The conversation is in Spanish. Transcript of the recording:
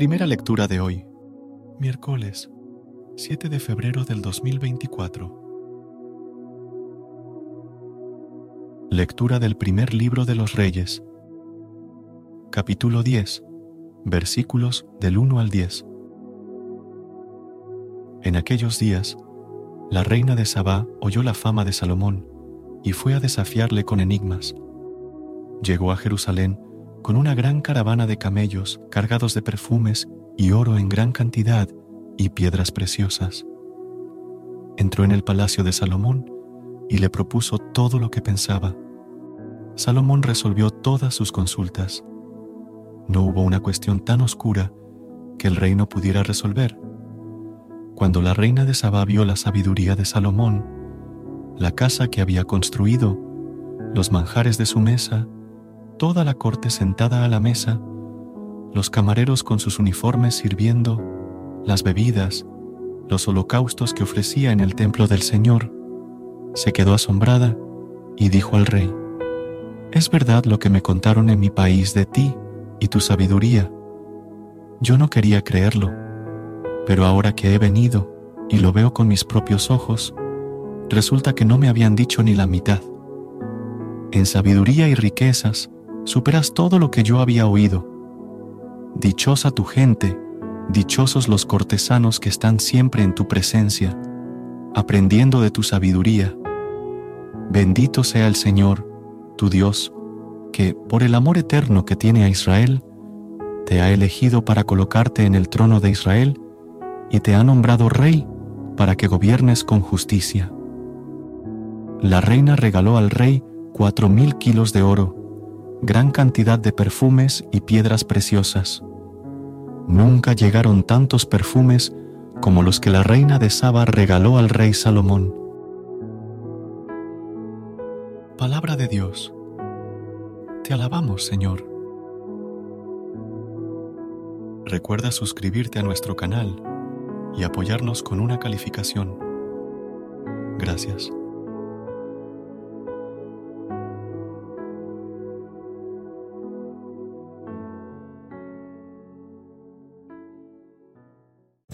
Primera lectura de hoy, miércoles 7 de febrero del 2024. Lectura del primer libro de los Reyes, capítulo 10, versículos del 1 al 10. En aquellos días, la reina de Sabá oyó la fama de Salomón y fue a desafiarle con enigmas. Llegó a Jerusalén con una gran caravana de camellos cargados de perfumes y oro en gran cantidad y piedras preciosas. Entró en el palacio de Salomón y le propuso todo lo que pensaba. Salomón resolvió todas sus consultas. No hubo una cuestión tan oscura que el rey no pudiera resolver. Cuando la reina de Sabá vio la sabiduría de Salomón, la casa que había construido, los manjares de su mesa, toda la corte sentada a la mesa, los camareros con sus uniformes sirviendo, las bebidas, los holocaustos que ofrecía en el templo del Señor, se quedó asombrada y dijo al rey, Es verdad lo que me contaron en mi país de ti y tu sabiduría. Yo no quería creerlo, pero ahora que he venido y lo veo con mis propios ojos, resulta que no me habían dicho ni la mitad. En sabiduría y riquezas, superas todo lo que yo había oído. Dichosa tu gente, dichosos los cortesanos que están siempre en tu presencia, aprendiendo de tu sabiduría. Bendito sea el Señor, tu Dios, que, por el amor eterno que tiene a Israel, te ha elegido para colocarte en el trono de Israel y te ha nombrado rey para que gobiernes con justicia. La reina regaló al rey cuatro mil kilos de oro, gran cantidad de perfumes y piedras preciosas. Nunca llegaron tantos perfumes como los que la reina de Saba regaló al rey Salomón. Palabra de Dios. Te alabamos, Señor. Recuerda suscribirte a nuestro canal y apoyarnos con una calificación. Gracias.